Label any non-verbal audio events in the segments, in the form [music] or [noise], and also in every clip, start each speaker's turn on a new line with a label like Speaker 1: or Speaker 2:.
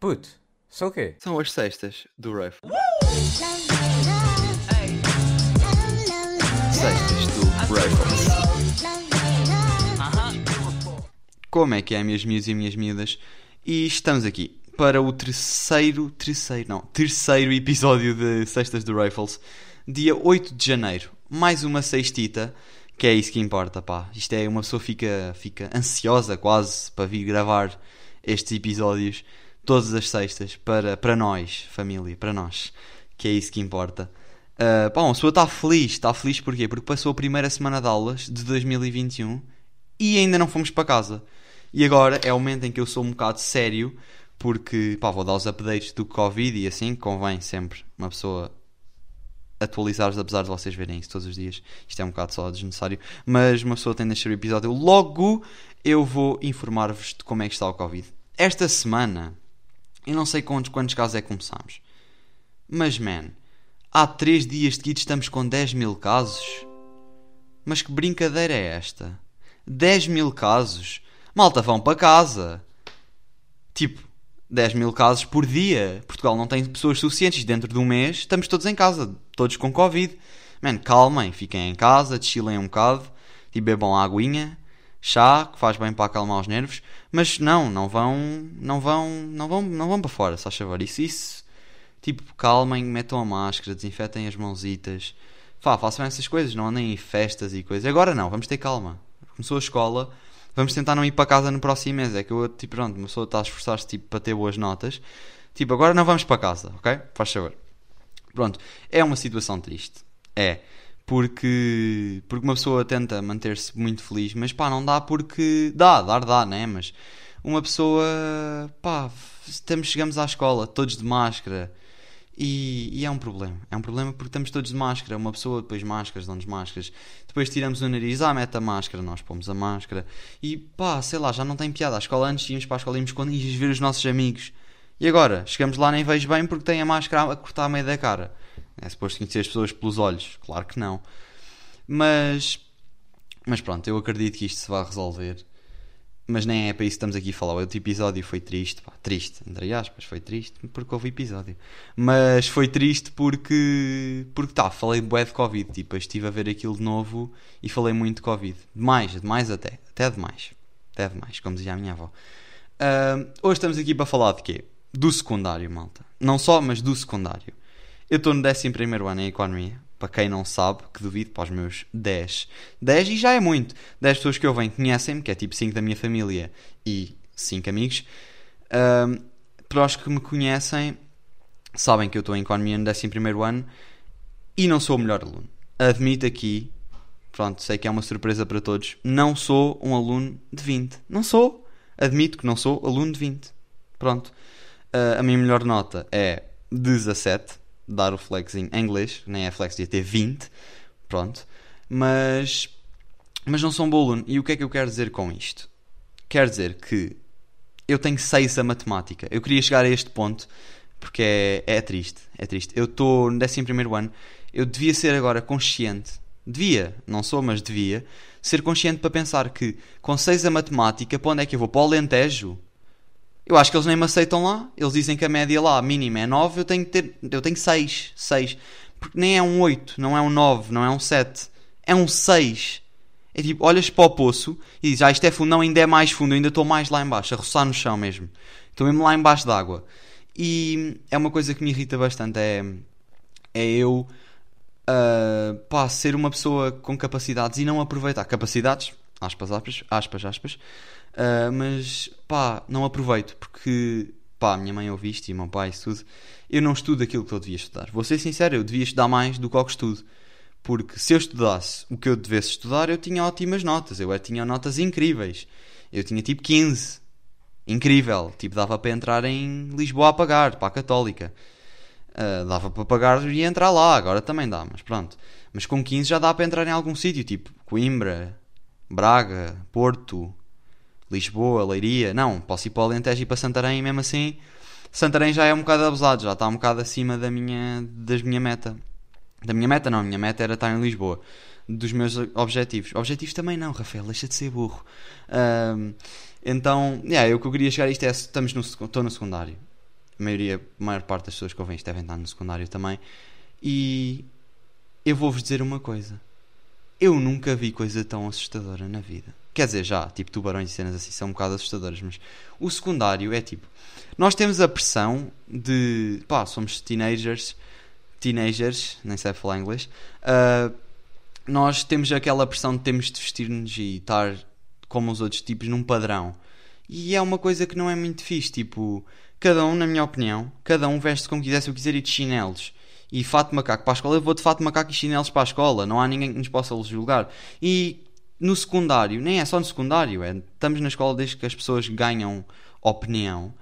Speaker 1: Puto, são o quê?
Speaker 2: São as sextas do Rifle. Sextas do Rifles. Como é que é, meus miúdos e minhas miúdas? E estamos aqui para o terceiro, terceiro, não, terceiro episódio de Sextas do Rifles, dia 8 de janeiro. Mais uma sextita, que é isso que importa, pá. Isto é, uma pessoa fica, fica ansiosa quase para vir gravar estes episódios todas as sextas para, para nós, família, para nós, que é isso que importa. Uh, pá, uma pessoa está feliz, está feliz porquê? Porque passou a primeira semana de aulas de 2021 e ainda não fomos para casa. E agora é o momento em que eu sou um bocado sério, porque pá, vou dar os updates do Covid e assim convém sempre uma pessoa atualizar-vos, apesar de vocês verem isso todos os dias. Isto é um bocado só desnecessário, mas uma pessoa tem de deixar o episódio. Logo eu vou informar-vos de como é que está o Covid. Esta semana eu não sei quantos, quantos casos é que começámos. Mas, man, há 3 dias seguidos estamos com 10 mil casos? Mas que brincadeira é esta? 10 mil casos? Malta, vão para casa. Tipo, 10 mil casos por dia. Portugal não tem pessoas suficientes. Dentro de um mês estamos todos em casa, todos com Covid. Man, calmem, fiquem em casa, chilem um bocado e bebam aguinha chá, que faz bem para acalmar os nervos, mas não, não vão, não vão, não vão, não vão para fora, só favor. Isso, isso, tipo, calmem, metam a máscara, desinfetem as mãozitas, Fá, façam essas coisas, não andem em festas e coisas. Agora não, vamos ter calma. Começou a escola, vamos tentar não ir para casa no próximo mês. É que eu, tipo, pronto, está a esforçar-se tipo, para ter boas notas. Tipo, agora não vamos para casa, ok? Faz favor. Pronto, é uma situação triste. É porque, porque uma pessoa tenta manter-se muito feliz, mas pá, não dá porque dá, dar dá, né? Mas uma pessoa, pá, estamos, chegamos à escola todos de máscara e, e, é um problema. É um problema porque estamos todos de máscara. Uma pessoa depois máscaras, dão-nos máscaras, depois tiramos o nariz, ah, mete a máscara, nós pomos a máscara e pá, sei lá, já não tem piada. A escola antes íamos para a escola, íamos quando íamos ver os nossos amigos e agora chegamos lá nem vejo bem porque tem a máscara a cortar a meio da cara. É suposto conhecer as pessoas pelos olhos? Claro que não. Mas, mas pronto, eu acredito que isto se vai resolver. Mas nem é para isso que estamos aqui a falar. O outro episódio foi triste, pá, triste, entre aspas, foi triste porque houve episódio. Mas foi triste porque, porque tá, falei bué de Covid. Tipo, estive a ver aquilo de novo e falei muito de Covid. Demais, demais até. Até demais. Até demais, como dizia a minha avó. Uh, hoje estamos aqui para falar de quê? Do secundário, malta. Não só, mas do secundário. Eu estou no 11 ano em Economia. Para quem não sabe, que duvido, para os meus 10. 10 e já é muito. 10 pessoas que eu venho conhecem-me, que é tipo 5 da minha família e 5 amigos. Um, para os que me conhecem, sabem que eu estou em Economia no 11 ano e não sou o melhor aluno. Admito aqui, pronto, sei que é uma surpresa para todos, não sou um aluno de 20. Não sou. Admito que não sou aluno de 20. Pronto. Uh, a minha melhor nota é 17 dar o flex em inglês, nem é flex, devia ter 20, pronto. Mas, mas não sou um bom aluno. E o que é que eu quero dizer com isto? Quer dizer que eu tenho 6 a matemática. Eu queria chegar a este ponto porque é, é triste. É triste. Eu estou no 11 ano. Eu devia ser agora consciente. Devia, não sou, mas devia. Ser consciente para pensar que com 6 a matemática, para onde é que eu vou? Para o Alentejo? Eu acho que eles nem me aceitam lá. Eles dizem que a média lá, a mínima, é 9. Eu tenho que ter. Eu tenho 6. 6. Porque nem é um 8, não é um 9, não é um 7. É um 6. É tipo, olhas para o poço e dizes, ah, isto é fundo, não, ainda é mais fundo, eu ainda estou mais lá embaixo, a roçar no chão mesmo. Estou mesmo lá embaixo d'água. E é uma coisa que me irrita bastante, é, é eu uh, pá, ser uma pessoa com capacidades e não aproveitar. Capacidades, aspas, aspas, aspas, aspas Uh, mas pá, não aproveito porque pá, minha mãe ouve isto e meu pai isso tudo. Eu não estudo aquilo que eu devia estudar. Vou ser sincero, eu devia estudar mais do que o que estudo. Porque se eu estudasse o que eu devesse estudar, eu tinha ótimas notas. Eu tinha notas incríveis. Eu tinha tipo 15. Incrível. Tipo, dava para entrar em Lisboa a pagar, para a Católica. Uh, dava para pagar e entrar lá. Agora também dá, mas pronto. Mas com 15 já dá para entrar em algum sítio, tipo Coimbra, Braga, Porto, Lisboa, Leiria. Não, posso ir para o Alentejo e para Santarém e mesmo assim Santarém já é um bocado abusado, já está um bocado acima da minha, das minha meta. Da minha meta não, a minha meta era estar em Lisboa. Dos meus objetivos. Objetivos também não, Rafael, deixa de ser burro. Um, então, yeah, eu que eu queria chegar a isto é, estamos no, estou no secundário. a maioria, a maior parte das pessoas que ouvem isto devem estar no secundário também. E eu vou-vos dizer uma coisa. Eu nunca vi coisa tão assustadora na vida. Quer dizer, já, tipo tubarões e cenas assim são um bocado assustadoras, mas o secundário é tipo. Nós temos a pressão de. pá, somos teenagers. Teenagers, nem sei falar inglês. Uh, nós temos aquela pressão de termos de vestir-nos e estar como os outros tipos num padrão. E é uma coisa que não é muito fixe. Tipo, cada um, na minha opinião, cada um veste como quiser. Se eu quiser ir de chinelos e fato macaco para a escola, eu vou de fato macaco e chinelos para a escola. Não há ninguém que nos possa julgar. E no secundário, nem é só no secundário, é, estamos na escola desde que as pessoas ganham opinião.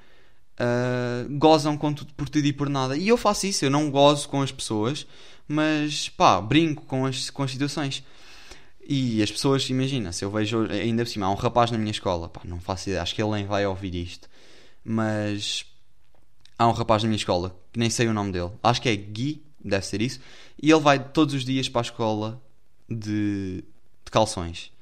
Speaker 2: Uh, gozam com tudo, por tudo e por nada. E eu faço isso, eu não gozo com as pessoas, mas pá, brinco com as, com as situações. E as pessoas, imagina, se eu vejo ainda por cima, há um rapaz na minha escola, pá, não faço ideia, acho que ele nem vai ouvir isto, mas há um rapaz na minha escola, que nem sei o nome dele, acho que é Gui, deve ser isso, e ele vai todos os dias para a escola de, de calções.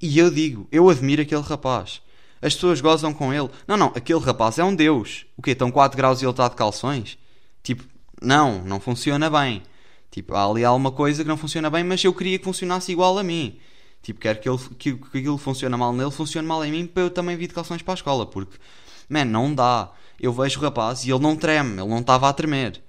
Speaker 2: E eu digo, eu admiro aquele rapaz. As pessoas gozam com ele. Não, não, aquele rapaz é um deus. O quê? Estão 4 graus e ele está de calções? Tipo, não, não funciona bem. Tipo, há ali alguma coisa que não funciona bem, mas eu queria que funcionasse igual a mim. Tipo, quero que, ele, que, que aquilo funcione mal nele, funcione mal em mim, para eu também vir de calções para a escola. Porque, man, não dá. Eu vejo o rapaz e ele não treme, ele não estava a tremer.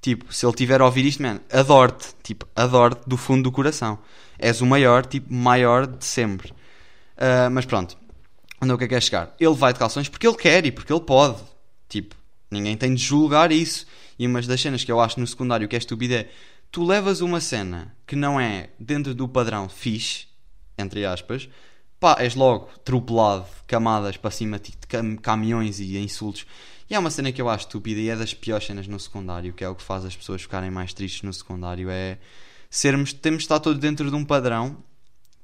Speaker 2: Tipo, se ele tiver a ouvir isto, man, adoro-te. Tipo, adoro-te do fundo do coração. És o maior, tipo, maior de sempre. Uh, mas pronto, onde é que é que é chegar? Ele vai de calções porque ele quer e porque ele pode. Tipo, ninguém tem de julgar isso. E uma das cenas que eu acho no secundário que é estúpida é tu levas uma cena que não é dentro do padrão fixe, entre aspas, pá, és logo tropelado, camadas para cima de cam caminhões e insultos. E é uma cena que eu acho estúpida e é das piores cenas no secundário, que é o que faz as pessoas ficarem mais tristes no secundário, é sermos, temos de estar todos dentro de um padrão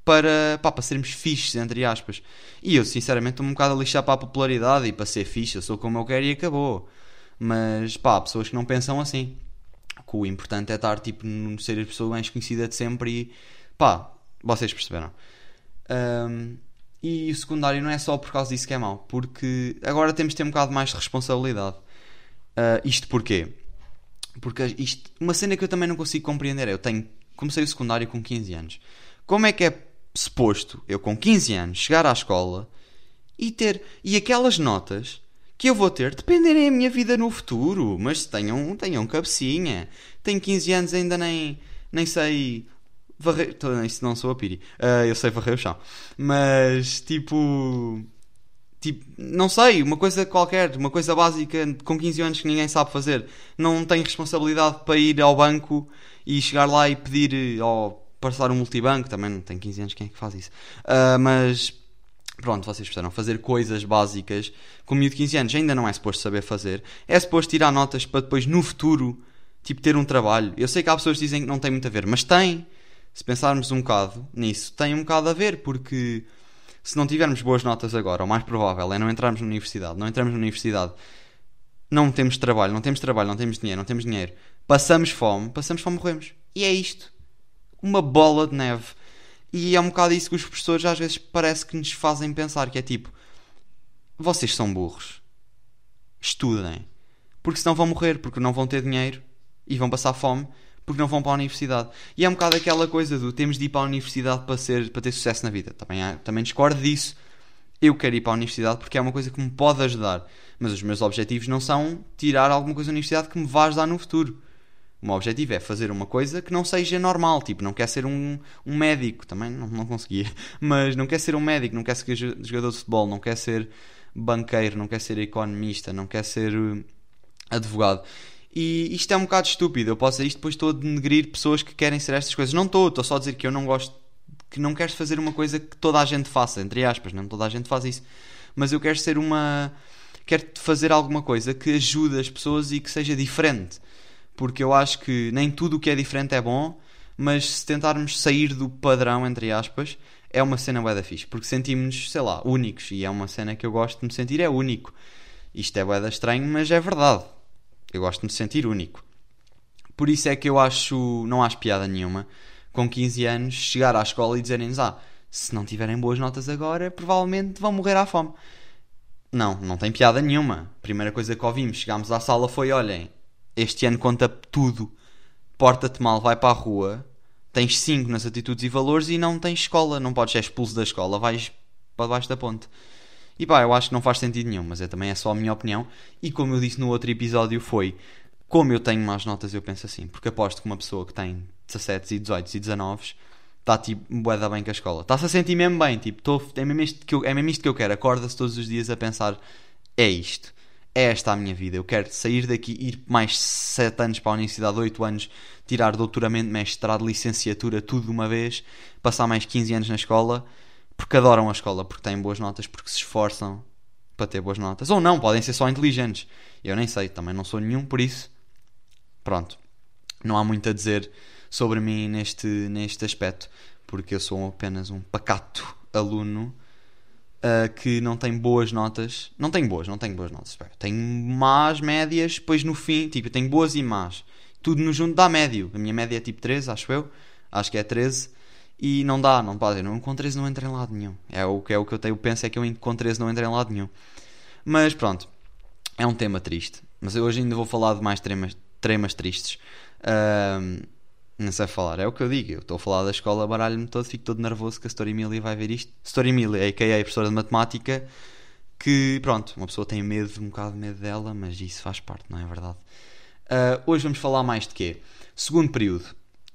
Speaker 2: para, pá, para sermos fixes, entre aspas. E eu, sinceramente, estou um bocado a lixar para a popularidade e para ser fixe, eu sou como eu quero e acabou. Mas, pá, há pessoas que não pensam assim. Que o importante é estar, tipo, no ser a pessoa mais conhecida de sempre e, pá, vocês perceberam. Um, e o secundário não é só por causa disso que é mau, porque agora temos de ter um bocado mais de responsabilidade. Uh, isto porquê? Porque isto, uma cena que eu também não consigo compreender é, eu tenho, comecei o secundário com 15 anos. Como é que é suposto eu com 15 anos chegar à escola e ter e aquelas notas que eu vou ter dependerem da minha vida no futuro, mas tenham, tenham cabecinha. Tenho 15 anos ainda nem nem sei varrer, isso não sou a Piri. Uh, eu sei varrer o chão. Mas tipo tipo, não sei, uma coisa qualquer, uma coisa básica com 15 anos que ninguém sabe fazer. Não tenho responsabilidade para ir ao banco e chegar lá e pedir ou passar um multibanco, também não tenho 15 anos, quem é que faz isso? Uh, mas pronto, vocês precisaram fazer coisas básicas com miúdo de 15 anos ainda não é suposto saber fazer. É suposto tirar notas para depois no futuro, tipo, ter um trabalho. Eu sei que há pessoas que dizem que não tem muito a ver, mas tem. Se pensarmos um bocado nisso, tem um bocado a ver, porque se não tivermos boas notas agora, o mais provável é não entrarmos na universidade. Não entramos na universidade, não temos trabalho, não temos trabalho, não temos dinheiro, não temos dinheiro. Passamos fome, passamos fome, morremos. E é isto uma bola de neve. E é um bocado isso que os professores às vezes parece que nos fazem pensar, que é tipo, vocês são burros. Estudem. Porque senão vão morrer, porque não vão ter dinheiro e vão passar fome, porque não vão para a universidade. E é um bocado aquela coisa do temos de ir para a universidade para, ser, para ter sucesso na vida. Também, também discordo disso. Eu quero ir para a universidade porque é uma coisa que me pode ajudar. Mas os meus objetivos não são tirar alguma coisa da universidade que me vá ajudar no futuro. O meu objetivo é fazer uma coisa que não seja normal. Tipo, não quer ser um, um médico. Também não, não conseguia. [laughs] Mas não quer ser um médico, não quer ser jogador de futebol, não quer ser banqueiro, não quer ser economista, não quer ser uh, advogado. E isto é um bocado estúpido. Eu posso dizer isto, depois estou a denegrir pessoas que querem ser estas coisas. Não estou, estou só a dizer que eu não gosto, que não queres fazer uma coisa que toda a gente faça, entre aspas, não toda a gente faz isso. Mas eu quero ser uma. Quero fazer alguma coisa que ajude as pessoas e que seja diferente porque eu acho que nem tudo o que é diferente é bom, mas se tentarmos sair do padrão, entre aspas, é uma cena bué da fixe, porque sentimos-nos, sei lá, únicos, e é uma cena que eu gosto de me sentir é único. Isto é bué da estranho, mas é verdade. Eu gosto de me sentir único. Por isso é que eu acho, não acho piada nenhuma, com 15 anos, chegar à escola e dizerem-nos, ah, se não tiverem boas notas agora, provavelmente vão morrer à fome. Não, não tem piada nenhuma. A primeira coisa que ouvimos, chegámos à sala foi: olhem, este ano conta tudo. Porta-te mal, vai para a rua, tens 5 nas atitudes e valores e não tens escola. Não podes ser expulso da escola, vais para debaixo da ponte. E pá, eu acho que não faz sentido nenhum, mas é também é só a minha opinião. E como eu disse no outro episódio, foi como eu tenho más notas, eu penso assim. Porque aposto que uma pessoa que tem 17 e 18 e 19 está tipo, bué da bem com a escola. Está-se a sentir mesmo bem, tipo, tô, é, mesmo isto que eu, é mesmo isto que eu quero. Acorda-se todos os dias a pensar, é isto. É esta a minha vida. Eu quero sair daqui, ir mais 7 anos para a universidade, 8 anos, tirar doutoramento, mestrado, licenciatura, tudo de uma vez, passar mais 15 anos na escola, porque adoram a escola, porque têm boas notas, porque se esforçam para ter boas notas. Ou não, podem ser só inteligentes. Eu nem sei, também não sou nenhum, por isso, pronto. Não há muito a dizer sobre mim neste, neste aspecto, porque eu sou apenas um pacato aluno uh, que não tem boas notas. Não tenho boas, não tenho boas notas. Tenho más médias, depois no fim, tipo, tenho boas e más. Tudo no junto dá médio. A minha média é tipo 13, acho eu. Acho que é 13. E não dá, não pode. Eu com 13 não entro em lado nenhum. É o que, é o que eu tenho, penso é que eu com 13 não entro em lado nenhum. Mas pronto, é um tema triste. Mas eu hoje ainda vou falar de mais temas, temas tristes. Não sei falar, é o que eu digo. Eu estou a falar da escola, baralho-me todo, fico todo nervoso que a Story Millie vai ver isto. Story Millie, a.k.a. a professora de matemática, que pronto, uma pessoa tem medo, um bocado de medo dela, mas isso faz parte, não é verdade? Uh, hoje vamos falar mais de quê? Segundo período.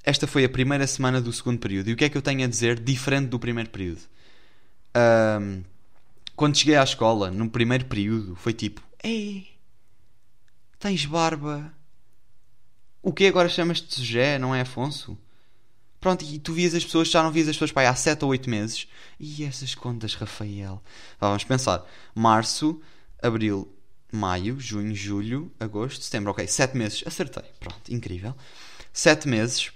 Speaker 2: Esta foi a primeira semana do segundo período. E o que é que eu tenho a dizer diferente do primeiro período? Uh, quando cheguei à escola, no primeiro período, foi tipo: Ei, tens barba o que agora chamas-te José, não é Afonso? Pronto, e tu vias as pessoas, já não vias as pessoas pai, há 7 ou 8 meses. E essas contas, Rafael? vamos pensar. Março, Abril, Maio, Junho, Julho, Agosto, Setembro. Ok, 7 meses. Acertei. Pronto, incrível. 7 meses.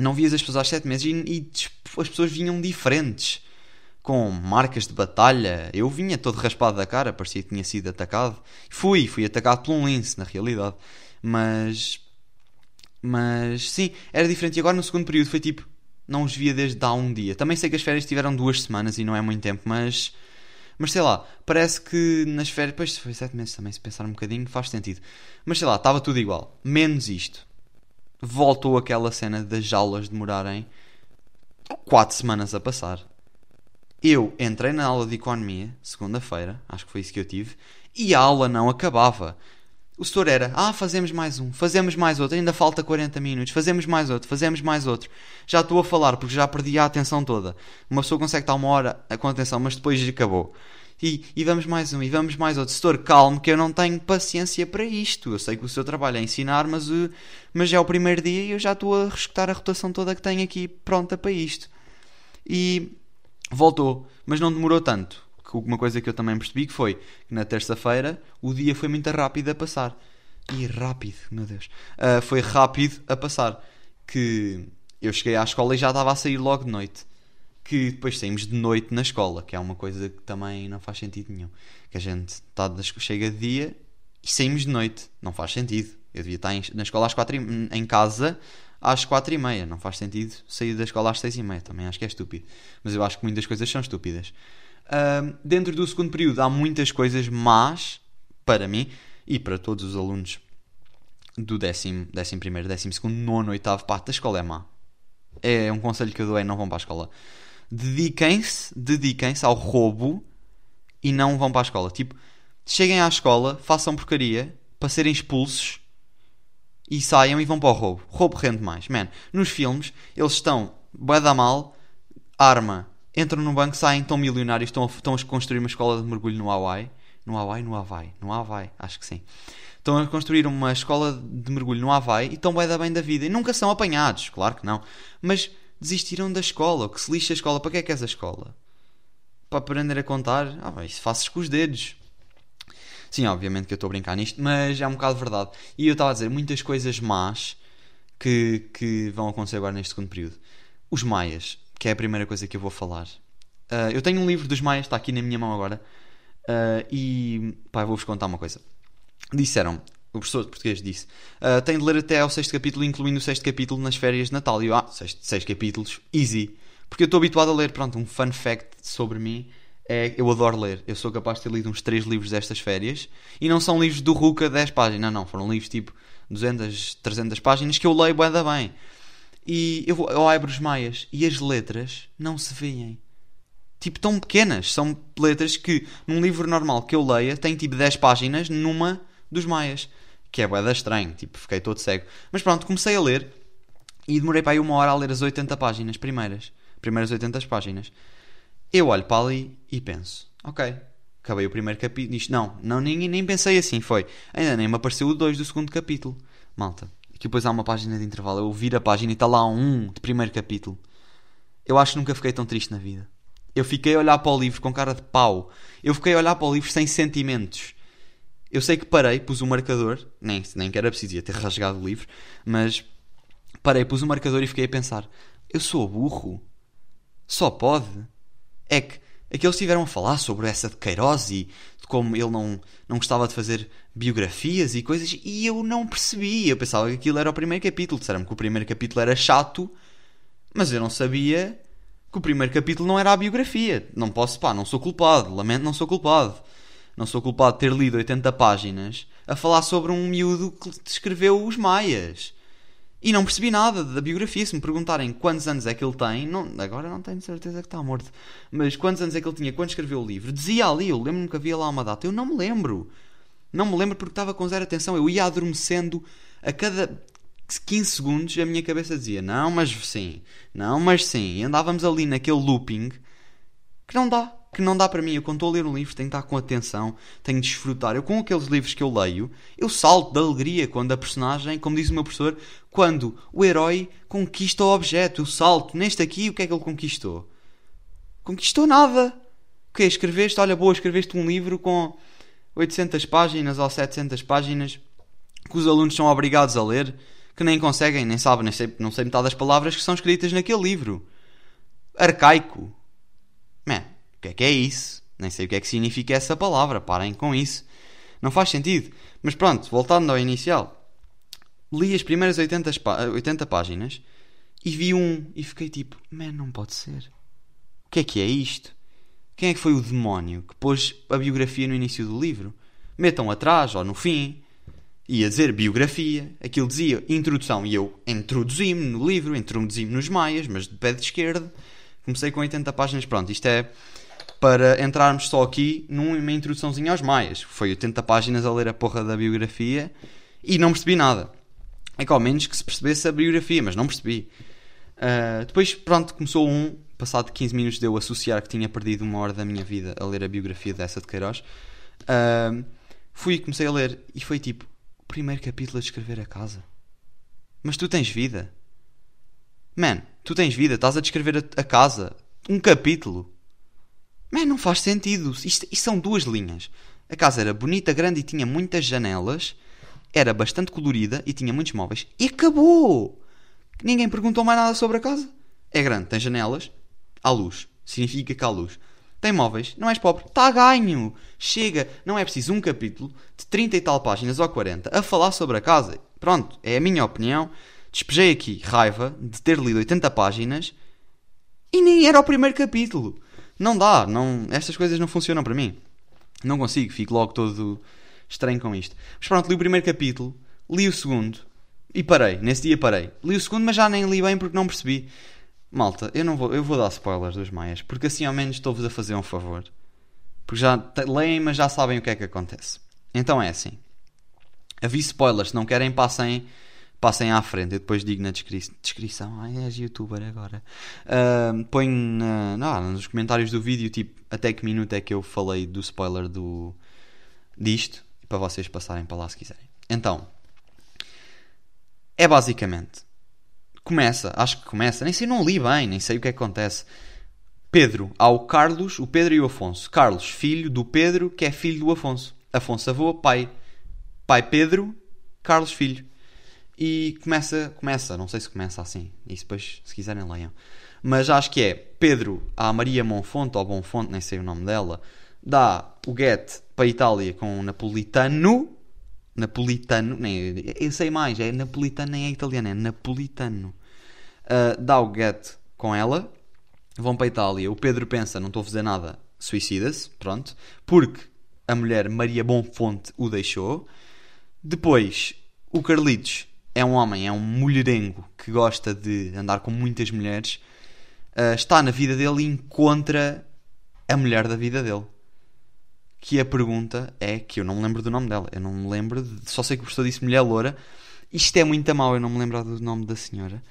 Speaker 2: Não vias as pessoas há 7 meses e, e as pessoas vinham diferentes. Com marcas de batalha. Eu vinha todo raspado da cara, parecia que tinha sido atacado. Fui, fui atacado por um lince, na realidade. Mas mas sim, era diferente. E agora no segundo período foi tipo, não os via desde há um dia. Também sei que as férias tiveram duas semanas e não é muito tempo, mas. Mas sei lá, parece que nas férias. Pois foi sete meses também, se pensar um bocadinho, faz sentido. Mas sei lá, estava tudo igual. Menos isto. Voltou aquela cena das aulas demorarem quatro semanas a passar. Eu entrei na aula de economia, segunda-feira, acho que foi isso que eu tive, e a aula não acabava. O setor era, ah, fazemos mais um, fazemos mais outro, ainda falta 40 minutos, fazemos mais outro, fazemos mais outro. Já estou a falar porque já perdi a atenção toda. Uma pessoa consegue estar uma hora com atenção, mas depois acabou. E, e vamos mais um, e vamos mais outro. Setor, calmo, que eu não tenho paciência para isto. Eu sei que o seu trabalho é ensinar, mas, uh, mas já é o primeiro dia e eu já estou a respetar a rotação toda que tenho aqui pronta para isto. E voltou, mas não demorou tanto uma coisa que eu também percebi que foi que na terça-feira o dia foi muito rápido a passar. E rápido, meu Deus. Uh, foi rápido a passar. Que eu cheguei à escola e já estava a sair logo de noite. Que depois saímos de noite na escola, que é uma coisa que também não faz sentido nenhum. Que a gente tá de, chega de dia e saímos de noite. Não faz sentido. Eu devia estar em, na escola às quatro e, em casa às quatro e meia. Não faz sentido sair da escola às seis e meia. Também acho que é estúpido. Mas eu acho que muitas coisas são estúpidas. Uh, dentro do segundo período há muitas coisas más para mim e para todos os alunos do décimo, décimo primeiro, décimo segundo, nono, oitavo, pá, a escola é má. É um conselho que eu dou é não vão para a escola. Dediquem-se, dediquem-se ao roubo e não vão para a escola. Tipo, cheguem à escola, façam porcaria para serem expulsos e saiam e vão para o roubo. Roubo rende mais. Man, nos filmes, eles estão bué mal, arma, entram no banco, saem, estão milionários, estão a, estão a construir uma escola de mergulho no Hawaii. No Hawaii? No Havaí? No Havaí, acho que sim. Estão a construir uma escola de mergulho no Havaí e estão bem da bem da vida. E nunca são apanhados, claro que não. Mas desistiram da escola. O que se lixa a escola? Para que é que és a escola? Para aprender a contar? Ah, bem, isso fazes com os dedos. Sim, obviamente que eu estou a brincar nisto, mas é um bocado verdade. E eu estava a dizer muitas coisas más que, que vão acontecer agora neste segundo período. Os maias que é a primeira coisa que eu vou falar. Uh, eu tenho um livro dos Maias, está aqui na minha mão agora, uh, e pá, vou-vos contar uma coisa. Disseram, o professor de português disse, uh, tem de ler até ao sexto capítulo, incluindo o sexto capítulo nas férias de Natal. E eu, ah, seis, seis capítulos, easy. Porque eu estou habituado a ler, pronto, um fun fact sobre mim é eu adoro ler. Eu sou capaz de ter lido uns 3 livros destas férias e não são livros do Ruka 10 páginas, não, não, foram livros tipo 200, 300 páginas que eu leio bem da bem. E eu abro os maias e as letras não se veem. Tipo, tão pequenas. São letras que num livro normal que eu leia tem tipo 10 páginas numa dos maias. Que é bué estranho. Tipo, fiquei todo cego. Mas pronto, comecei a ler e demorei para aí uma hora a ler as 80 páginas primeiras. Primeiras 80 páginas. Eu olho para ali e penso, ok, acabei o primeiro capítulo. Isto, não, não nem, nem pensei assim, foi. Ainda nem me apareceu o 2 do segundo capítulo. Malta, aqui depois há uma página de intervalo. Eu viro a página e está lá um de primeiro capítulo. Eu acho que nunca fiquei tão triste na vida. Eu fiquei a olhar para o livro com cara de pau. Eu fiquei a olhar para o livro sem sentimentos. Eu sei que parei, pus o marcador, nem, nem que era preciso, ia ter rasgado o livro, mas parei, pus o marcador e fiquei a pensar: eu sou burro? Só pode? é que aqueles estiveram a falar sobre essa de Queiroz e de como ele não, não gostava de fazer biografias e coisas e eu não percebi. Eu pensava que aquilo era o primeiro capítulo. Disseram-me que o primeiro capítulo era chato, mas eu não sabia que o primeiro capítulo não era a biografia. Não posso, pá, não sou culpado. Lamento, não sou culpado. Não sou culpado de ter lido 80 páginas a falar sobre um miúdo que descreveu os maias. E não percebi nada da biografia. Se me perguntarem quantos anos é que ele tem, não, agora não tenho certeza que está morto, mas quantos anos é que ele tinha quando escreveu o livro, dizia ali, eu lembro-me que havia lá uma data. Eu não me lembro. Não me lembro porque estava com zero atenção. Eu ia adormecendo a cada 15 segundos, a minha cabeça dizia não, mas sim, não, mas sim. E andávamos ali naquele looping que não dá que não dá para mim. Eu, quando estou a ler um livro, tenho que estar com atenção, tenho de desfrutar. Eu, com aqueles livros que eu leio, eu salto de alegria quando a personagem, como diz o meu professor, quando o herói conquista o objeto. Eu salto. Neste aqui, o que é que ele conquistou? Conquistou nada. O que Escreveste, olha, boa, escreveste um livro com 800 páginas ou 700 páginas que os alunos são obrigados a ler, que nem conseguem, nem sabem, nem sei, não sei metade das palavras que são escritas naquele livro. Arcaico. O que é que é isso? Nem sei o que é que significa essa palavra, parem com isso. Não faz sentido. Mas pronto, voltando ao inicial. Li as primeiras 80, 80 páginas e vi um e fiquei tipo, man, não pode ser. O que é que é isto? Quem é que foi o demónio que pôs a biografia no início do livro? Metam atrás ou no fim. Ia dizer biografia, aquilo dizia introdução e eu introduzi-me no livro, introduzi-me nos maias, mas de pé de esquerda. Comecei com 80 páginas, pronto, isto é para entrarmos só aqui numa introduçãozinha aos Maias. Foi 80 páginas a ler a porra da biografia e não percebi nada. É que ao menos que se percebesse a biografia, mas não percebi. Uh, depois, pronto, começou um. Passado 15 minutos de eu associar que tinha perdido uma hora da minha vida a ler a biografia dessa de Queiroz. Uh, fui e comecei a ler e foi tipo: o primeiro capítulo a descrever a casa. Mas tu tens vida. Man, tu tens vida, estás a descrever a, a casa. Um capítulo. Mas não faz sentido. Isto, isto são duas linhas. A casa era bonita, grande e tinha muitas janelas. Era bastante colorida e tinha muitos móveis. E acabou! Ninguém perguntou mais nada sobre a casa. É grande, tem janelas, há luz. Significa que há luz. Tem móveis, não és pobre, está ganho. Chega, não é preciso um capítulo de 30 e tal páginas ou 40 a falar sobre a casa. Pronto, é a minha opinião. Despejei aqui raiva de ter lido 80 páginas e nem era o primeiro capítulo. Não dá, não, estas coisas não funcionam para mim. Não consigo, fico logo todo estranho com isto. Mas pronto, li o primeiro capítulo, li o segundo e parei. Nesse dia parei. Li o segundo, mas já nem li bem porque não percebi. Malta, eu não vou, eu vou dar spoilers dos Maias, porque assim ao menos estou-vos a fazer um favor. Porque já leem, mas já sabem o que é que acontece. Então é assim. Aviso spoilers, se não querem, passem passem à frente. Eu depois digo na descri descrição. Ai, és youtuber agora. Uh, ponho na, nos comentários do vídeo, tipo, até que minuto é que eu falei do spoiler do, disto. Para vocês passarem para lá se quiserem. Então, é basicamente. Começa, acho que começa. Nem sei, não li bem, nem sei o que, é que acontece. Pedro, ao Carlos, o Pedro e o Afonso. Carlos, filho do Pedro, que é filho do Afonso. Afonso, avô, pai. Pai Pedro, Carlos, filho. E começa, começa, não sei se começa assim, isso depois, se quiserem, leiam. Mas acho que é Pedro à Maria Monfonte, ou Bonfonte, nem sei o nome dela, dá o get para a Itália com napolitano. Napolitano, nem, eu sei mais, é napolitano, nem é italiano, é napolitano. Uh, dá o get com ela, vão para a Itália. O Pedro pensa, não estou a fazer nada, suicida-se, pronto, porque a mulher Maria Bonfonte o deixou. Depois, o Carlitos é um homem, é um mulherengo que gosta de andar com muitas mulheres. Uh, está na vida dele e encontra a mulher da vida dele. Que a pergunta é que eu não me lembro do nome dela. Eu não me lembro, de, só sei que o professor disse mulher loura. Isto é muito mal, eu não me lembro do nome da senhora.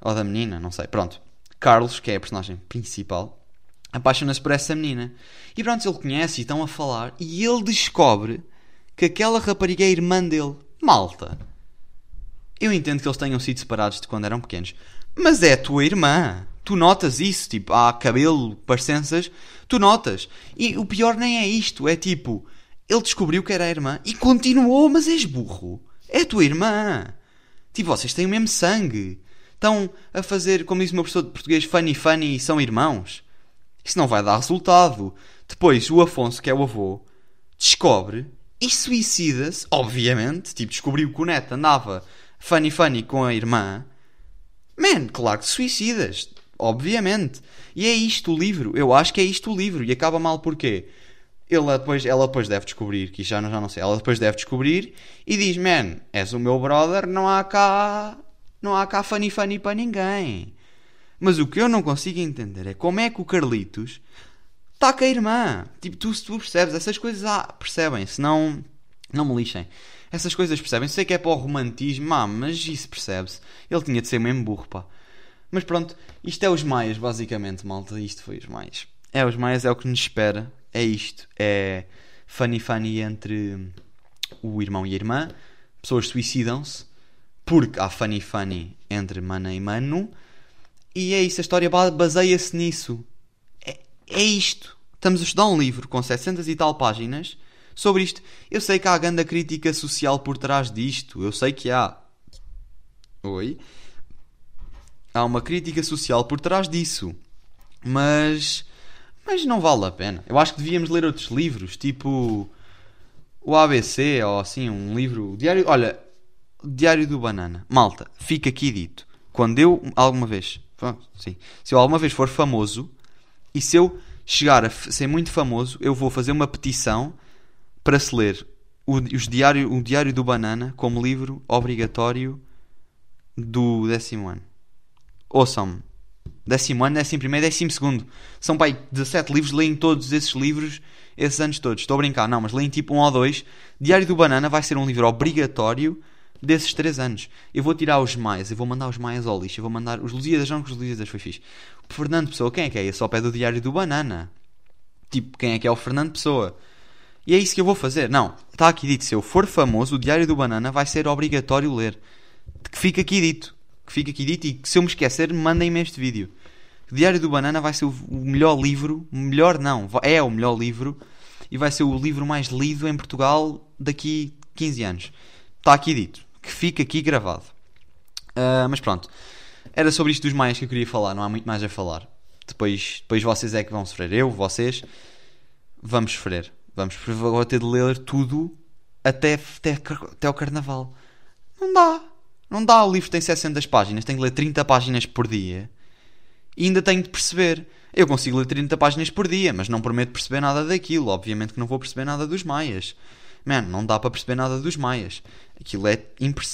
Speaker 2: Ou da menina, não sei. Pronto. Carlos, que é a personagem principal, apaixona-se por essa menina. E pronto, ele conhece e estão a falar. E ele descobre que aquela rapariga é irmã dele. Malta. Eu entendo que eles tenham sido separados de quando eram pequenos. Mas é a tua irmã. Tu notas isso, tipo, há cabelo, parecenças, tu notas. E o pior nem é isto, é tipo, ele descobriu que era a irmã e continuou, mas és burro. É a tua irmã. Tipo, vocês têm o mesmo sangue. Estão a fazer, como diz o meu professor de português, funny funny e são irmãos. Isso não vai dar resultado. Depois, o Afonso, que é o avô, descobre e suicida-se, obviamente. Tipo, descobriu que o neto andava funny funny com a irmã. Man, claro que suicidas. Obviamente. E é isto o livro. Eu acho que é isto o livro. E acaba mal porquê? Ele depois, ela depois deve descobrir, que já não, já não sei, ela depois deve descobrir e diz: Man, és o meu brother, não há cá. Não há cá funny funny para ninguém. Mas o que eu não consigo entender é como é que o Carlitos está com a irmã. Tipo, tu, tu percebes, essas coisas ah, percebem-se, não, não me lixem. Essas coisas percebem. Sei que é para o romantismo, mas isso percebe-se. Ele tinha de ser mesmo burro, pá. Mas pronto, isto é os Maias, basicamente, malta. Isto foi os Maias. É, os Maias é o que nos espera. É isto. É funny funny entre o irmão e a irmã. Pessoas suicidam-se. Porque há funny funny entre mana e mano. E é isso, a história baseia-se nisso. É, é isto. Estamos a estudar um livro com 700 e tal páginas sobre isto. Eu sei que há grande crítica social por trás disto. Eu sei que há. Oi? Há uma crítica social por trás disso. Mas. Mas não vale a pena. Eu acho que devíamos ler outros livros, tipo. O ABC, ou assim, um livro. Diário. Olha. Diário do Banana. Malta, fica aqui dito. Quando eu, alguma vez. Sim. Se eu alguma vez for famoso. E se eu chegar a ser muito famoso, eu vou fazer uma petição para se ler o, os diário, o Diário do Banana como livro obrigatório do décimo ano. Ouçam-me. Décimo ano, décimo primeiro, décimo segundo. São pai 17 livros, leem todos esses livros esses anos todos. Estou a brincar, não, mas leem tipo um ou dois. Diário do Banana vai ser um livro obrigatório desses 3 anos. Eu vou tirar os maias, eu vou mandar os maias ao lixo, eu vou mandar os Lusíadas, não que os Lusíadas foi fixe. O Fernando Pessoa, quem é que é? Esse ao pé do Diário do Banana. Tipo, quem é que é o Fernando Pessoa? E é isso que eu vou fazer. Não, está aqui dito: se eu for famoso, o Diário do Banana vai ser obrigatório ler. Que fica aqui dito. Que fica aqui dito. E se eu me esquecer, mandem-me este vídeo. O Diário do Banana vai ser o melhor livro. Melhor não, é o melhor livro. E vai ser o livro mais lido em Portugal daqui 15 anos. Está aqui dito. Que fica aqui gravado. Uh, mas pronto. Era sobre isto dos maias que eu queria falar. Não há muito mais a falar. Depois, depois vocês é que vão sofrer. Eu, vocês, vamos sofrer. Vamos vou ter de ler tudo até, até, até o carnaval. Não dá. Não dá. O livro tem 600 páginas. Tenho que ler 30 páginas por dia. E ainda tenho de perceber. Eu consigo ler 30 páginas por dia, mas não prometo perceber nada daquilo. Obviamente que não vou perceber nada dos maias. Mano, não dá para perceber nada dos maias. Aquilo é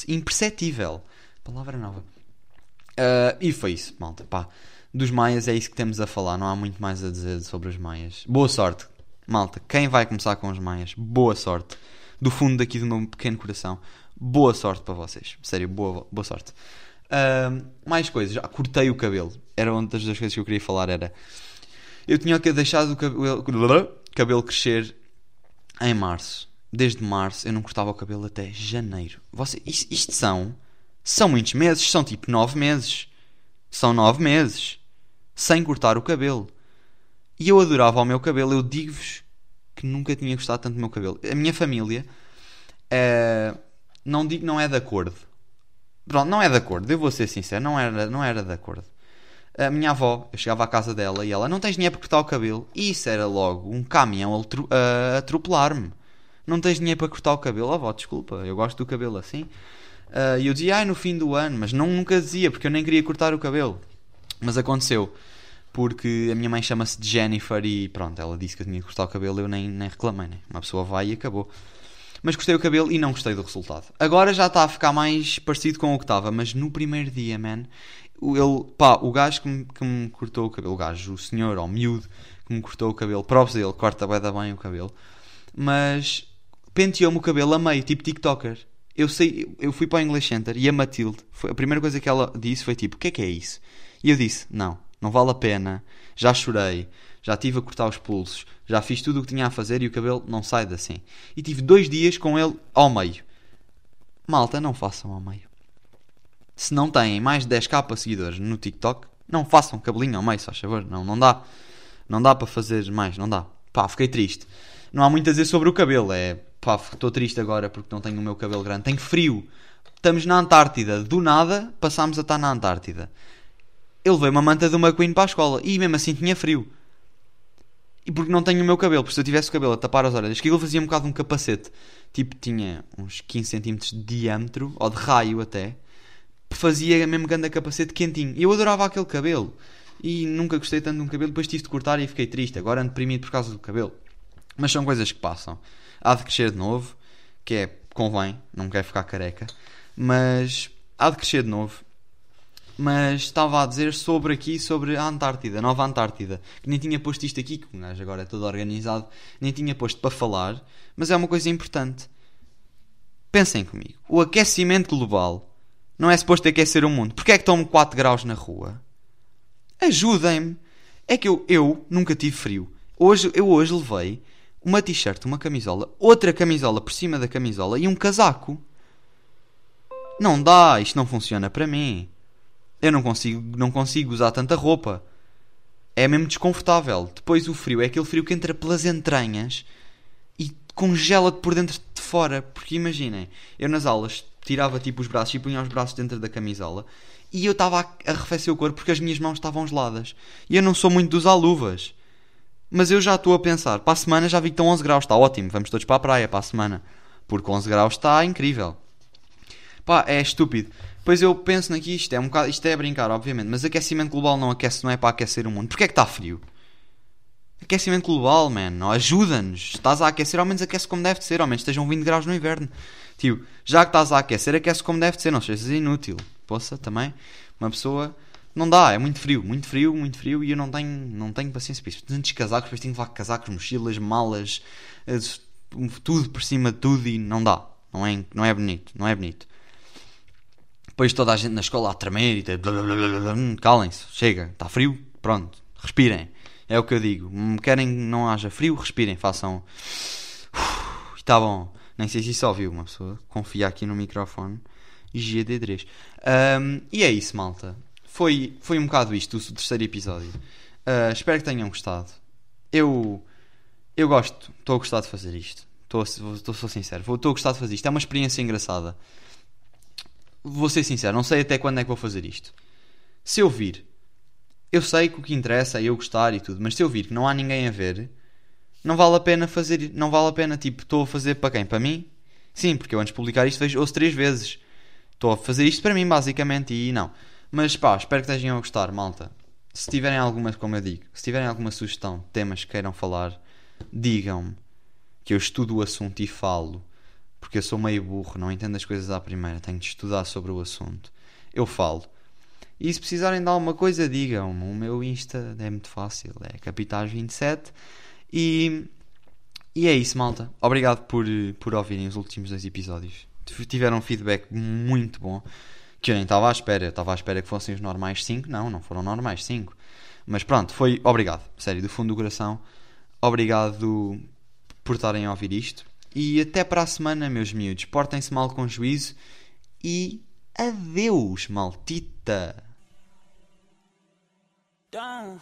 Speaker 2: imperceptível. Palavra nova. Uh, e foi isso, malta. Pá. Dos maias é isso que temos a falar. Não há muito mais a dizer sobre os maias. Boa sorte. Malta, quem vai começar com os maias, boa sorte. Do fundo daqui do meu pequeno coração, boa sorte para vocês. Sério, boa, boa sorte. Uh, mais coisas, já cortei o cabelo. Era uma das coisas que eu queria falar. Era eu tinha deixado o cabelo, cabelo crescer em março. Desde março eu não cortava o cabelo até janeiro. Você, isto, isto são são muitos meses, são tipo nove meses. São nove meses sem cortar o cabelo. E eu adorava o meu cabelo. Eu digo-vos que nunca tinha gostado tanto do meu cabelo. A minha família, uh, não digo não é de acordo. Pronto, não é de acordo. Eu vou ser sincero, não era, não era de acordo. A minha avó, eu chegava à casa dela e ela, não tens dinheiro para cortar o cabelo? E isso era logo um caminhão a atropelar-me. Não tens dinheiro para cortar o cabelo? Avó, desculpa, eu gosto do cabelo assim. Uh, e eu dizia, ai, no fim do ano, mas não, nunca dizia, porque eu nem queria cortar o cabelo. Mas aconteceu. Porque a minha mãe chama-se Jennifer e pronto, ela disse que eu tinha que cortar o cabelo, eu nem, nem reclamei, né? Uma pessoa vai e acabou. Mas gostei do cabelo e não gostei do resultado. Agora já está a ficar mais parecido com o que estava, mas no primeiro dia, man, ele, pá, o gajo que me, que me cortou o cabelo, o gajo, o senhor, ou miúdo, que me cortou o cabelo, props dele, corta bem, bem o cabelo, mas penteou-me o cabelo a meio, tipo TikToker. Eu sei, eu fui para o English Center e a Matilde, foi, a primeira coisa que ela disse foi tipo: O que é que é isso? E eu disse: Não, não vale a pena, já chorei, já estive a cortar os pulsos, já fiz tudo o que tinha a fazer e o cabelo não sai assim. E tive dois dias com ele ao meio. Malta, não façam ao meio. Se não têm mais de 10k seguidores no TikTok, não façam cabelinho ao meio, só favor. Não, não dá. Não dá para fazer mais, não dá. Pá, fiquei triste. Não há muito a dizer sobre o cabelo, é pá, estou triste agora porque não tenho o meu cabelo grande. Tenho frio. Estamos na Antártida. Do nada, passámos a estar na Antártida. Eu levei uma manta de uma Queen para a escola e mesmo assim tinha frio. E porque não tenho o meu cabelo, porque se eu tivesse o cabelo a tapar as orelhas, que ele fazia um bocado um capacete. Tipo, tinha uns 15 cm de diâmetro, ou de raio até. Fazia mesmo grande capacete quentinho. Eu adorava aquele cabelo. E nunca gostei tanto de um cabelo, depois tive de cortar e fiquei triste. Agora ando deprimido por causa do cabelo. Mas são coisas que passam há de crescer de novo, que é, convém, não quer ficar careca, mas há de crescer de novo. Mas estava a dizer sobre aqui, sobre a Antártida, Nova Antártida, que nem tinha posto isto aqui, que o gajo agora é todo organizado, nem tinha posto para falar, mas é uma coisa importante. Pensem comigo, o aquecimento global não é suposto aquecer o mundo. Porquê é que estão 4 graus na rua? Ajudem-me. É que eu, eu nunca tive frio. Hoje, eu hoje levei uma t-shirt, uma camisola, outra camisola por cima da camisola e um casaco. Não dá, isto não funciona para mim. Eu não consigo, não consigo usar tanta roupa. É mesmo desconfortável. Depois o frio é aquele frio que entra pelas entranhas e congela-te por dentro de fora. Porque imaginem, eu nas aulas tirava tipo os braços e punha os braços dentro da camisola e eu estava a arrefecer o corpo porque as minhas mãos estavam geladas. E eu não sou muito de usar luvas. Mas eu já estou a pensar, para a semana já vi que estão 11 graus, está ótimo, vamos todos para a praia para a semana. Porque 11 graus está incrível. Pá, é estúpido. Pois eu penso naqui, isto é um bocado, isto é brincar, obviamente, mas aquecimento global não aquece, não é para aquecer o mundo. Porquê é que está frio? Aquecimento global, man, ajuda-nos. Estás a aquecer, ao menos aquece como deve ser, ao menos estejam 20 graus no inverno. Tio, já que estás a aquecer, aquece como deve ser, não sejas inútil. Poça, também, uma pessoa não dá, é muito frio, muito frio, muito frio e eu não tenho, não tenho paciência para isso. Tantos casacos, depois tenho que levar casacos, mochilas, malas, eh, tudo por cima de tudo e não dá. Não é, não é bonito, não é bonito. Depois toda a gente na escola a tremer e calem-se, chega, está frio, pronto, respirem. É o que eu digo. Hum, querem que não haja frio, respirem, façam. Está bom. Nem sei se isso ouviu uma pessoa. Confia aqui no microfone. GD3. Um, e é isso, malta foi, foi um bocado isto, o terceiro episódio. Uh, espero que tenham gostado. Eu, eu gosto, estou a gostar de fazer isto. Estou, estou, sou sincero, estou a gostar de fazer isto. É uma experiência engraçada. Vou ser sincero, não sei até quando é que vou fazer isto. Se eu vir, eu sei que o que interessa é eu gostar e tudo, mas se eu vir que não há ninguém a ver, não vale a pena fazer, não vale a pena, tipo, estou a fazer para quem? Para mim? Sim, porque eu antes de publicar isto vejo, ouço três vezes. Estou a fazer isto para mim, basicamente, e não. Mas pá, espero que estejam a gostar, malta. Se tiverem alguma, como eu digo, se tiverem alguma sugestão, temas que queiram falar, digam-me que eu estudo o assunto e falo. Porque eu sou meio burro, não entendo as coisas à primeira, tenho de estudar sobre o assunto. Eu falo. E se precisarem de alguma coisa, digam-me. O meu Insta é muito fácil, é Capitais27. E, e é isso, malta. Obrigado por, por ouvirem os últimos dois episódios. Tiveram um feedback muito bom que eu nem estava à espera. Eu estava à espera que fossem os normais 5. Não, não foram normais 5. Mas pronto, foi obrigado. Sério, do fundo do coração. Obrigado por estarem a ouvir isto. E até para a semana, meus miúdos. Portem-se mal com juízo. E adeus, maltita. Down.